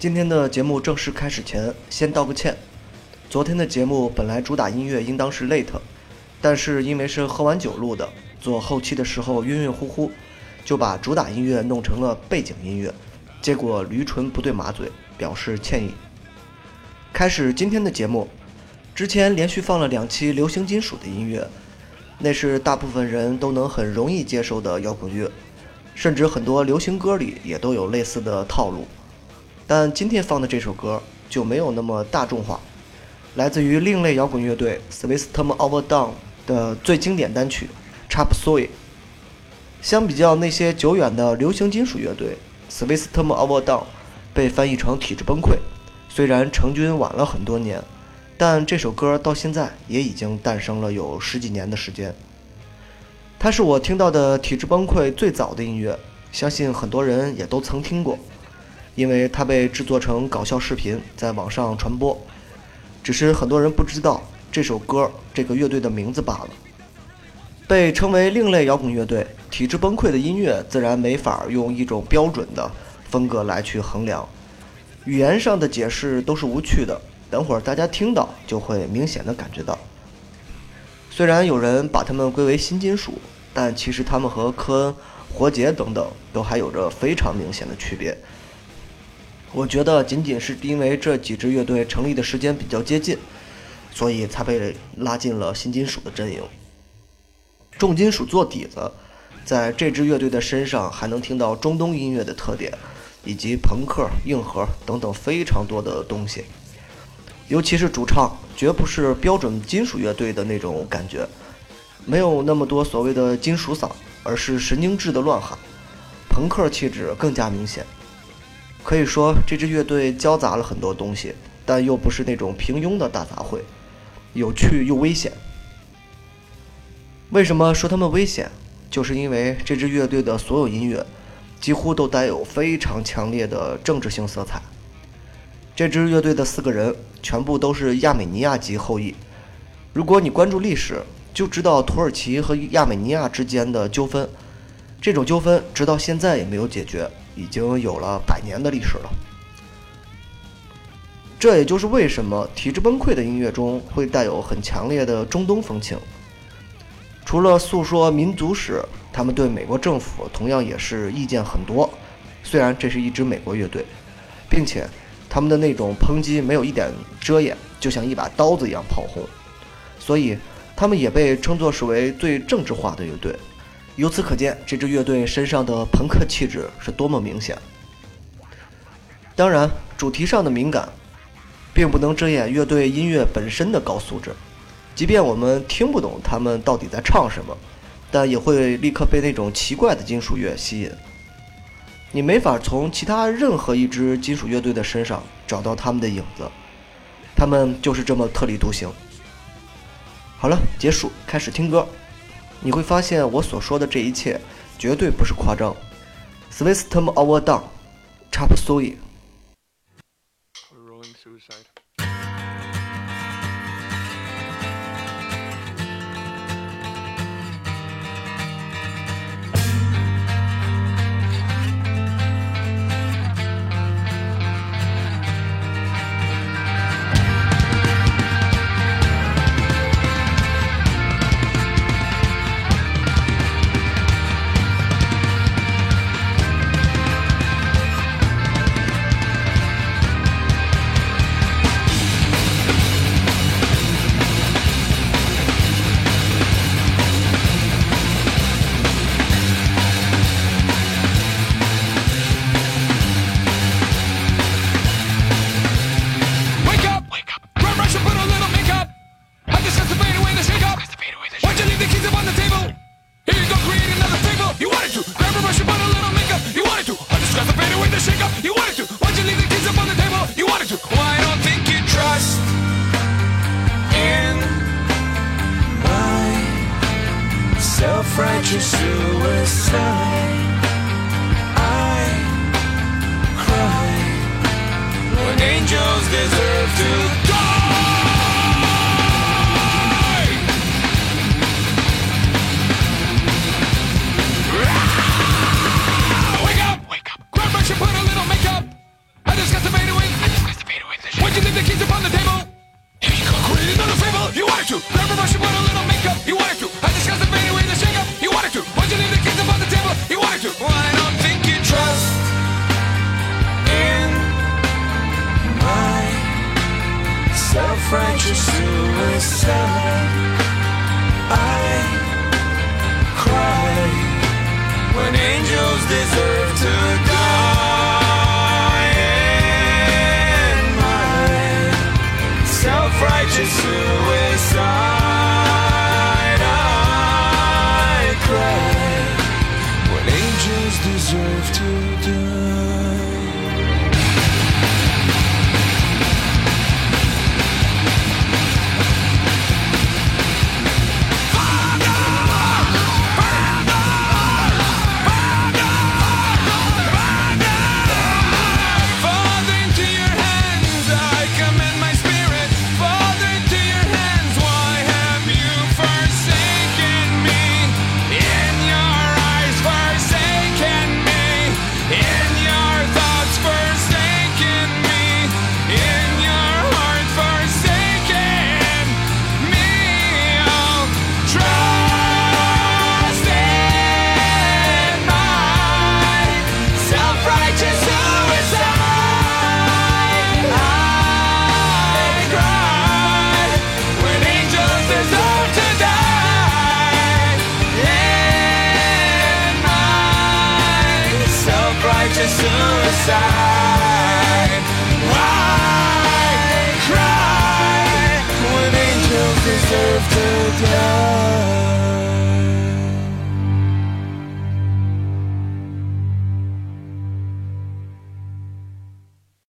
今天的节目正式开始前，先道个歉。昨天的节目本来主打音乐应当是 Late，但是因为是喝完酒录的，做后期的时候晕晕乎乎，就把主打音乐弄成了背景音乐，结果驴唇不对马嘴，表示歉意。开始今天的节目，之前连续放了两期流行金属的音乐，那是大部分人都能很容易接受的摇滚乐，甚至很多流行歌里也都有类似的套路。但今天放的这首歌就没有那么大众化，来自于另类摇滚乐队 System of a Down 的最经典单曲《Chop Suey》。相比较那些久远的流行金属乐队，System of a Down 被翻译成体质崩溃。虽然成军晚了很多年，但这首歌到现在也已经诞生了有十几年的时间。它是我听到的体质崩溃最早的音乐，相信很多人也都曾听过，因为它被制作成搞笑视频在网上传播。只是很多人不知道这首歌这个乐队的名字罢了。被称为另类摇滚乐队，体质崩溃的音乐自然没法用一种标准的风格来去衡量。语言上的解释都是无趣的，等会儿大家听到就会明显的感觉到。虽然有人把它们归为新金属，但其实它们和科恩、活结等等都还有着非常明显的区别。我觉得仅仅是因为这几支乐队成立的时间比较接近，所以才被拉进了新金属的阵营。重金属做底子，在这支乐队的身上还能听到中东音乐的特点。以及朋克、硬核等等非常多的东西，尤其是主唱，绝不是标准金属乐队的那种感觉，没有那么多所谓的金属嗓，而是神经质的乱喊，朋克气质更加明显。可以说，这支乐队交杂了很多东西，但又不是那种平庸的大杂烩，有趣又危险。为什么说他们危险？就是因为这支乐队的所有音乐。几乎都带有非常强烈的政治性色彩。这支乐队的四个人全部都是亚美尼亚籍后裔。如果你关注历史，就知道土耳其和亚美尼亚之间的纠纷。这种纠纷直到现在也没有解决，已经有了百年的历史了。这也就是为什么体制崩溃的音乐中会带有很强烈的中东风情。除了诉说民族史。他们对美国政府同样也是意见很多，虽然这是一支美国乐队，并且他们的那种抨击没有一点遮掩，就像一把刀子一样炮轰，所以他们也被称作是为最政治化的乐队。由此可见，这支乐队身上的朋克气质是多么明显。当然，主题上的敏感，并不能遮掩乐队音乐本身的高素质，即便我们听不懂他们到底在唱什么。但也会立刻被那种奇怪的金属乐吸引。你没法从其他任何一支金属乐队的身上找到他们的影子，他们就是这么特立独行。好了，结束，开始听歌。你会发现我所说的这一切绝对不是夸张。s w i s t e m over Down，Chop Suey。to suicide. I cry when angels suicide. I cry when angels deserve to die. My self-righteous suicide. I cry when angels deserve to die.